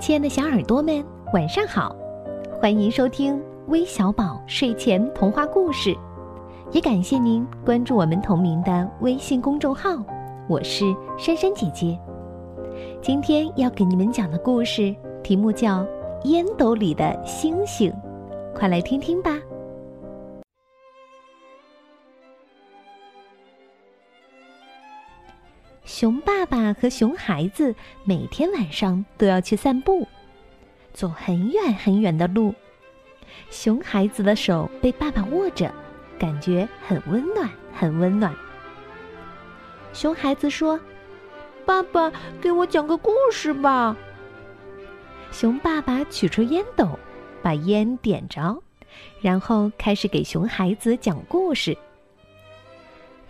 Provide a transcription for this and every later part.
亲爱的小耳朵们，晚上好！欢迎收听微小宝睡前童话故事，也感谢您关注我们同名的微信公众号。我是珊珊姐姐。今天要给你们讲的故事题目叫《烟斗里的星星》，快来听听吧。熊爸爸和熊孩子每天晚上都要去散步，走很远很远的路。熊孩子的手被爸爸握着，感觉很温暖，很温暖。熊孩子说：“爸爸，给我讲个故事吧。”熊爸爸取出烟斗，把烟点着，然后开始给熊孩子讲故事。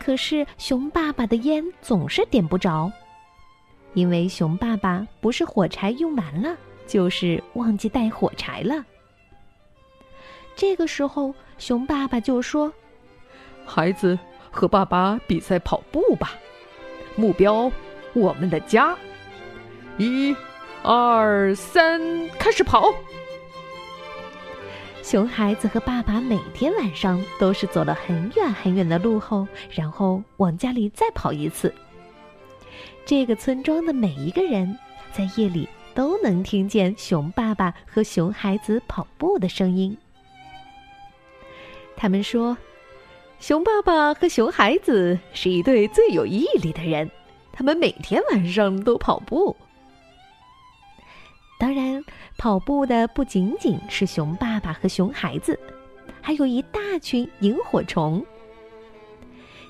可是熊爸爸的烟总是点不着，因为熊爸爸不是火柴用完了，就是忘记带火柴了。这个时候，熊爸爸就说：“孩子，和爸爸比赛跑步吧，目标我们的家，一、二、三，开始跑。”熊孩子和爸爸每天晚上都是走了很远很远的路后，然后往家里再跑一次。这个村庄的每一个人在夜里都能听见熊爸爸和熊孩子跑步的声音。他们说，熊爸爸和熊孩子是一对最有毅力的人，他们每天晚上都跑步。当然，跑步的不仅仅是熊爸爸和熊孩子，还有一大群萤火虫。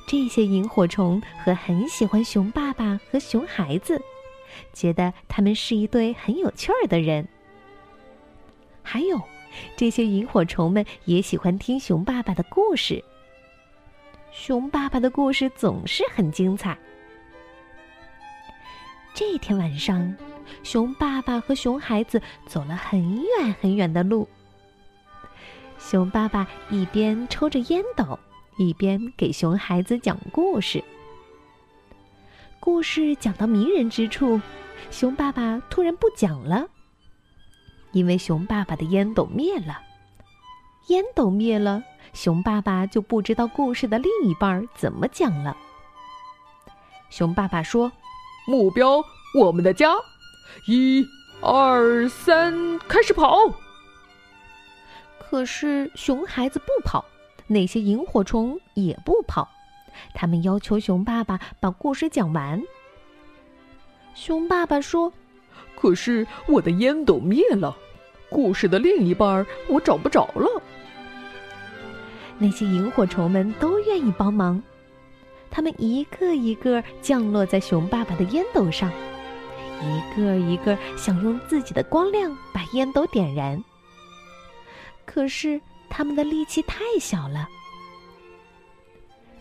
这些萤火虫和很喜欢熊爸爸和熊孩子，觉得他们是一对很有趣儿的人。还有，这些萤火虫们也喜欢听熊爸爸的故事。熊爸爸的故事总是很精彩。这天晚上。熊爸爸和熊孩子走了很远很远的路。熊爸爸一边抽着烟斗，一边给熊孩子讲故事。故事讲到迷人之处，熊爸爸突然不讲了，因为熊爸爸的烟斗灭了。烟斗灭了，熊爸爸就不知道故事的另一半怎么讲了。熊爸爸说：“目标，我们的家。”一、二、三，开始跑！可是熊孩子不跑，那些萤火虫也不跑，他们要求熊爸爸把故事讲完。熊爸爸说：“可是我的烟斗灭了，故事的另一半我找不着了。”那些萤火虫们都愿意帮忙，他们一个一个降落在熊爸爸的烟斗上。一个一个想用自己的光亮把烟斗点燃，可是他们的力气太小了。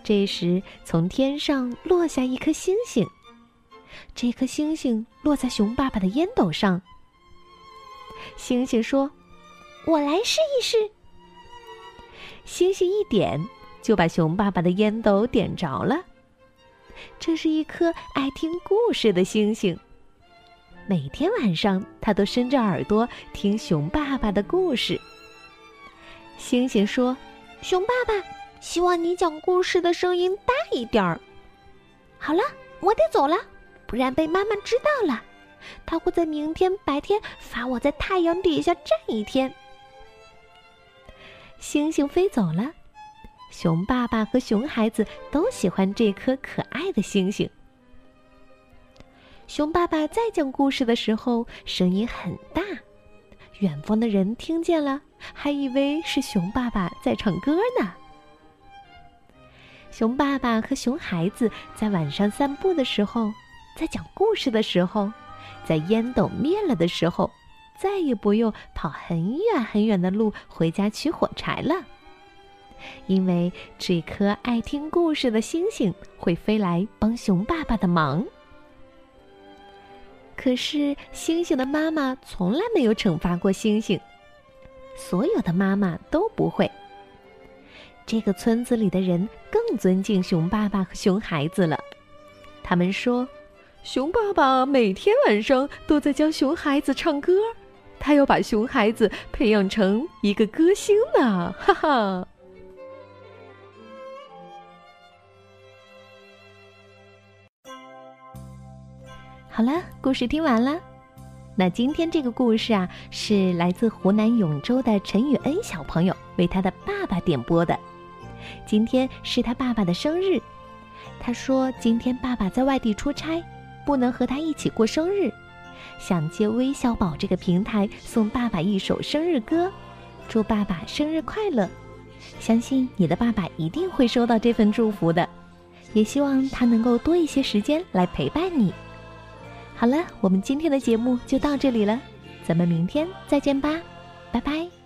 这时，从天上落下一颗星星，这颗星星落在熊爸爸的烟斗上。星星说：“我来试一试。”星星一点，就把熊爸爸的烟斗点着了。这是一颗爱听故事的星星。每天晚上，他都伸着耳朵听熊爸爸的故事。星星说：“熊爸爸，希望你讲故事的声音大一点儿。”好了，我得走了，不然被妈妈知道了，她会在明天白天罚我在太阳底下站一天。星星飞走了，熊爸爸和熊孩子都喜欢这颗可爱的星星。熊爸爸在讲故事的时候，声音很大，远方的人听见了，还以为是熊爸爸在唱歌呢。熊爸爸和熊孩子在晚上散步的时候，在讲故事的时候，在烟斗灭了的时候，再也不用跑很远很远的路回家取火柴了，因为这颗爱听故事的星星会飞来帮熊爸爸的忙。可是，星星的妈妈从来没有惩罚过星星。所有的妈妈都不会。这个村子里的人更尊敬熊爸爸和熊孩子了。他们说：“熊爸爸每天晚上都在教熊孩子唱歌，他要把熊孩子培养成一个歌星呢！哈哈。好了，故事听完了。那今天这个故事啊，是来自湖南永州的陈雨恩小朋友为他的爸爸点播的。今天是他爸爸的生日，他说今天爸爸在外地出差，不能和他一起过生日，想借微小宝这个平台送爸爸一首生日歌，祝爸爸生日快乐。相信你的爸爸一定会收到这份祝福的，也希望他能够多一些时间来陪伴你。好了，我们今天的节目就到这里了，咱们明天再见吧，拜拜。